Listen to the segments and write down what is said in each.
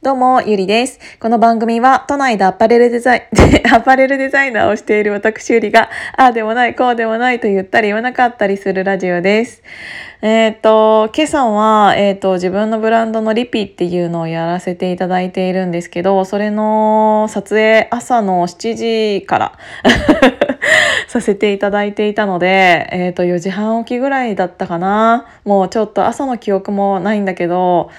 どうも、ゆりです。この番組は、都内でアパレルデザイン、アパレルデザイナーをしている私ゆりが、ああでもない、こうでもないと言ったり言わなかったりするラジオです。えっ、ー、と、今朝は、えっ、ー、と、自分のブランドのリピっていうのをやらせていただいているんですけど、それの撮影、朝の7時から させていただいていたので、えっ、ー、と、4時半起きぐらいだったかな。もうちょっと朝の記憶もないんだけど、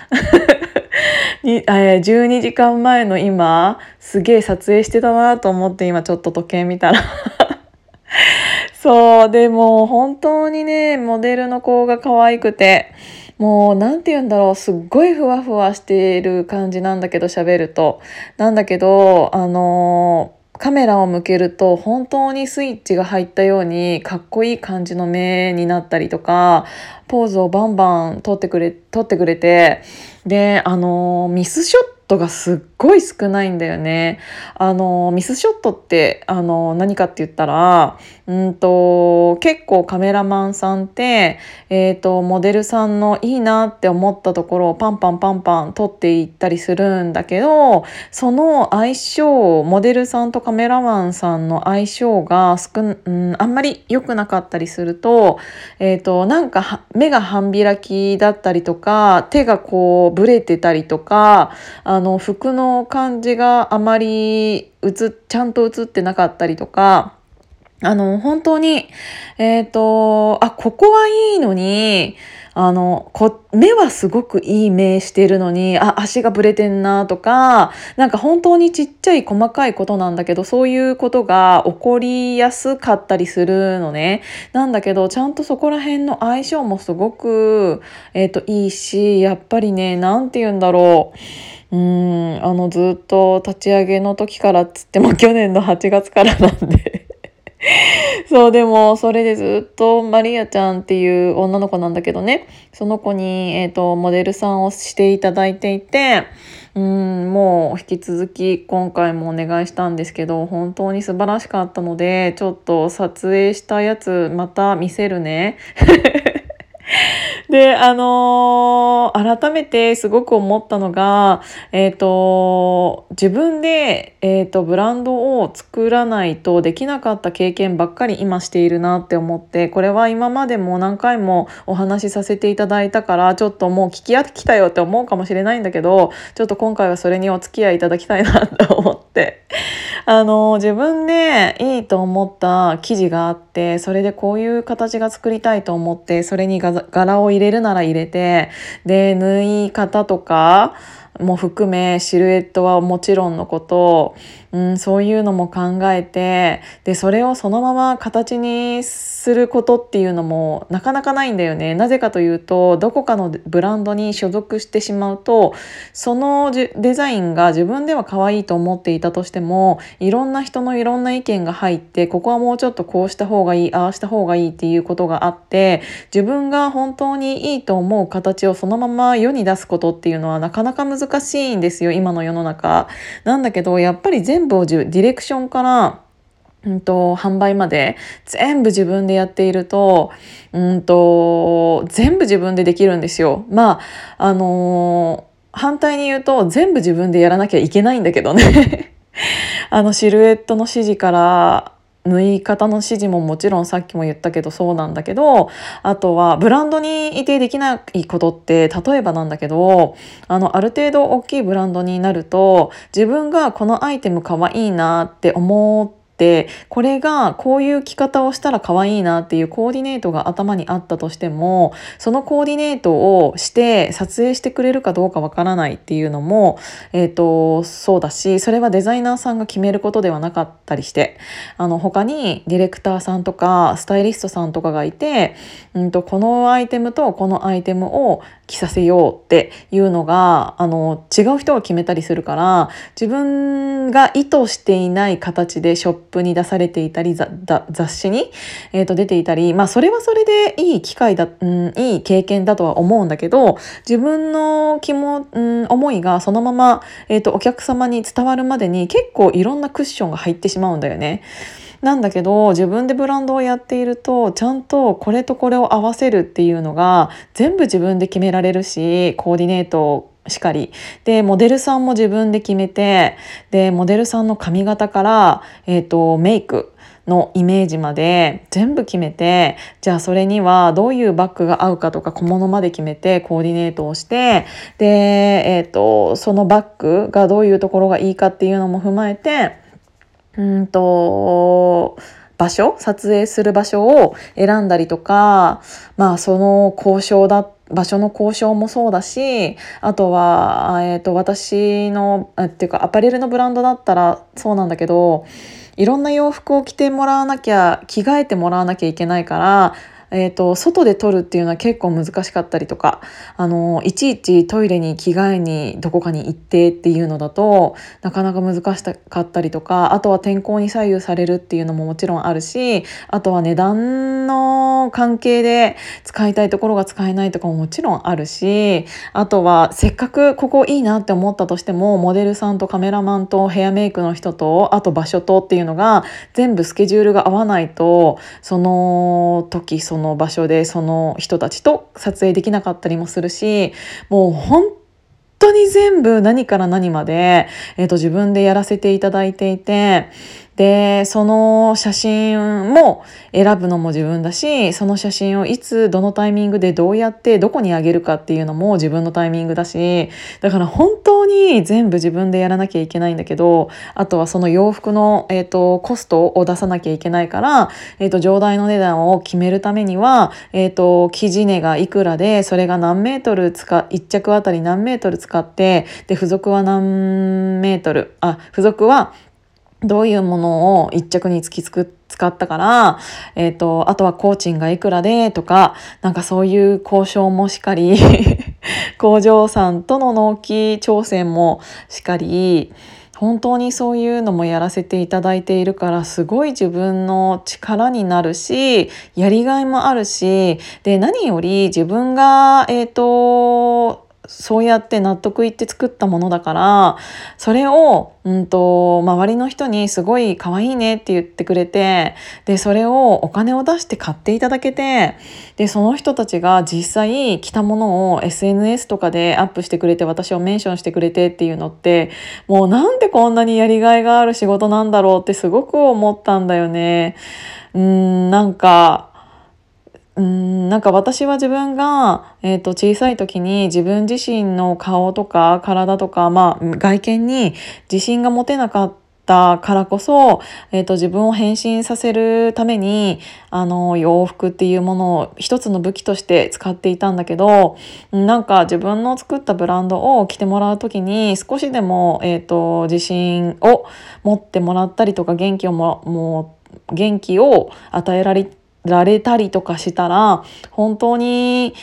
に、え、12時間前の今すげえ撮影してたなと思って今ちょっと時計見たら。そうでも本当にねモデルの子が可愛くてもう何て言うんだろうすっごいふわふわしている感じなんだけど喋ると。なんだけどあのーカメラを向けると本当にスイッチが入ったようにかっこいい感じの目になったりとかポーズをバンバン撮ってくれ撮ってくれてであのミスショットトがすっごい少ないんだよね。あのミスショットってあの何かって言ったらうんと結構カメラマンさんって、えーと、モデルさんのいいなって思ったところをパンパンパンパン撮っていったりするんだけどその相性モデルさんとカメラマンさんの相性が少、うん、あんまり良くなかったりすると,、えーと、なんか目が半開きだったりとか手がこうブレてたりとかあの服の感じがあまり映ちゃんと写ってなかったりとか。あの、本当に、えっ、ー、と、あ、ここはいいのに、あの、こ、目はすごくいい目してるのに、あ、足がブレてんなとか、なんか本当にちっちゃい細かいことなんだけど、そういうことが起こりやすかったりするのね。なんだけど、ちゃんとそこら辺の相性もすごく、えっ、ー、と、いいし、やっぱりね、なんて言うんだろう。うん、あの、ずっと立ち上げの時からっつっても去年の8月からなんで そう、でも、それでずっとマリアちゃんっていう女の子なんだけどね、その子に、えっ、ー、と、モデルさんをしていただいていて、うん、もう引き続き今回もお願いしたんですけど、本当に素晴らしかったので、ちょっと撮影したやつまた見せるね。で、あのー、改めてすごく思ったのが、えっ、ー、と、自分で、えっ、ー、と、ブランドを作らないとできなかった経験ばっかり今しているなって思って、これは今までも何回もお話しさせていただいたから、ちょっともう聞き飽きたよって思うかもしれないんだけど、ちょっと今回はそれにお付き合いいただきたいなと思って。あの、自分でいいと思った生地があって、それでこういう形が作りたいと思って、それに柄を入れるなら入れてで縫い方とかも含めシルエットはもちろんのことうん、そういうのも考えてでそれをそのまま形にすることっていうのもなかなかないんだよね。なぜかというとどこかのブランドに所属してしまうとそのデザインが自分では可愛いと思っていたとしてもいろんな人のいろんな意見が入ってここはもうちょっとこうした方がいいああした方がいいっていうことがあって自分が本当にいいと思う形をそのまま世に出すことっていうのはなかなか難難しいんですよ今の世の中。なんだけどやっぱり全全部をディレクションからうんと、販売まで全部自分でやっていると、うんと、全部自分でできるんですよ。まあ、あのー、反対に言うと全部自分でやらなきゃいけないんだけどね。あのシルエットの指示から縫い方の指示ももちろんさっきも言ったけどそうなんだけどあとはブランドにいてできないことって例えばなんだけどあのある程度大きいブランドになると自分がこのアイテム可愛いなって思ってってこれがこういう着方をしたら可愛いなっていうコーディネートが頭にあったとしてもそのコーディネートをして撮影してくれるかどうかわからないっていうのも、えーと、そうだしそれはデザイナーさんが決めることではなかったりしてあの他にディレクターさんとかスタイリストさんとかがいて、うんと、このアイテムとこのアイテムを着させようっていうのがあの違う人が決めたりするから自分が意図していない形でショップに出されていたり雑誌に、えー、と出ていたりまあそれはそれでいい機会だ、うん、いい経験だとは思うんだけど自分の気も、うん、思いがそのまま、えー、とお客様に伝わるまでに結構いろんなクッションが入ってしまうんだよね。なんだけど自分でブランドをやっているとちゃんとこれとこれを合わせるっていうのが全部自分で決められるしコーディネートしかり。でモデルさんも自分で決めてでモデルさんの髪型から、えーと、メイクのイメージまで全部決めてじゃあそれにはどういうバッグが合うかとか小物まで決めてコーディネートをしてで、えーと、そのバッグがどういうところがいいかっていうのも踏まえてうんと場所撮影する場所を選んだりとかまあその交渉だった場所の交渉もそうだしあとは、えーと、私のっていうかアパレルのブランドだったらそうなんだけどいろんな洋服を着てもらわなきゃ着替えてもらわなきゃいけないからえーと、外で撮るっていうのは結構難しかったりとかあのいちいちトイレに着替えにどこかに行ってっていうのだとなかなか難しかったりとかあとは天候に左右されるっていうのももちろんあるしあとは値段の関係で使いたいところが使えないとかももちろんあるしあとはせっかくここいいなって思ったとしてもモデルさんとカメラマンとヘアメイクの人とあと場所とっていうのが全部スケジュールが合わないとその時そのの場所でその人たちと撮影できなかったりもするしもう本当に全部何から何まで、えーと、自分でやらせていただいていてでその写真も選ぶのも自分だしその写真をいつどのタイミングでどうやってどこにあげるかっていうのも自分のタイミングだしだから本当に全部自分でやらなきゃいけないんだけどあとはその洋服の、えーと、コストを出さなきゃいけないから、えーと、上代の値段を決めるためには、えーと、生地値がいくらでそれが何メートル使1着あたり何メートル使ってで付属は何メートルあ付属はどういうものを一着につきつく使ったから、えっ、ー、と、あとは工賃がいくらでとか、なんかそういう交渉もしかり、工場さんとの納期調整もしかり、本当にそういうのもやらせていただいているからすごい自分の力になるしやりがいもあるしで何より自分がえっ、ー、とそうやって納得いって作ったものだからそれを、うんと、周りの人にすごい可愛いねって言ってくれてでそれをお金を出して買っていただけてでその人たちが実際着たものを SNS とかでアップしてくれて私をメンションしてくれてっていうのってもうなんでこんなにやりがいがある仕事なんだろうってすごく思ったんだよね。うんなんかうんなんか私は自分が、えーと、小さい時に自分自身の顔とか体とか、まあ、外見に自信が持てなかったからこそ、えーと、自分を変身させるためにあの洋服っていうものを一つの武器として使っていたんだけどなんか自分の作ったブランドを着てもらう時に少しでも、えーと自信を持ってもらったりとか元気をももう元気を与えられられたりとかしたら本当に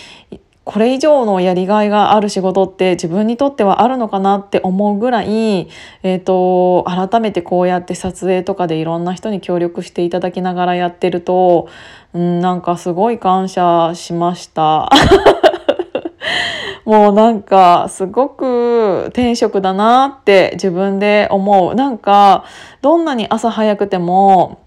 これ以上のやりがいがある仕事って自分にとってはあるのかなって思うぐらい、えーと、改めてこうやって撮影とかでいろんな人に協力していただきながらやってると、ん、なんかすごい感謝しました。もうなんかすごく天職だなって自分で思う。なんかどんなに朝早くても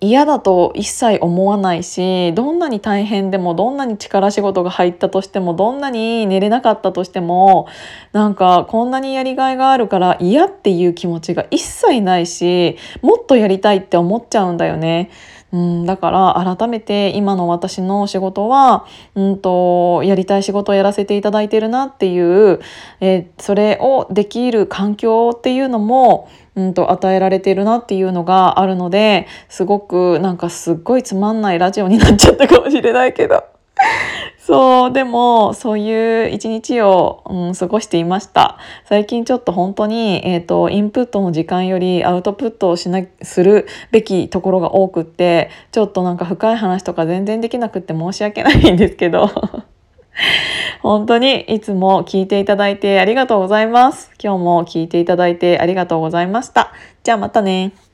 嫌だと一切思わないしどんなに大変でもどんなに力仕事が入ったとしてもどんなに寝れなかったとしてもなんかこんなにやりがいがあるから嫌っていう気持ちが一切ないしもっとやりたいって思っちゃうんだよね。うん、だから改めて今の私の仕事は、うんと、やりたい仕事をやらせていただいてるなっていう、え、それをできる環境っていうのも、うんと与えられてるなっていうのがあるのですごくなんかすっごいつまんないラジオになっちゃったかもしれないけど。そうでもそういう一日を、うん、過ごしていました。最近ちょっと本当に、えーと、インプットの時間よりアウトプットをしなするべきところが多くってちょっとなんか深い話とか全然できなくって申し訳ないんですけど。本当にいつも聞いていただいてありがとうございます。今日も聞いていただいてありがとうございました。じゃあまたね。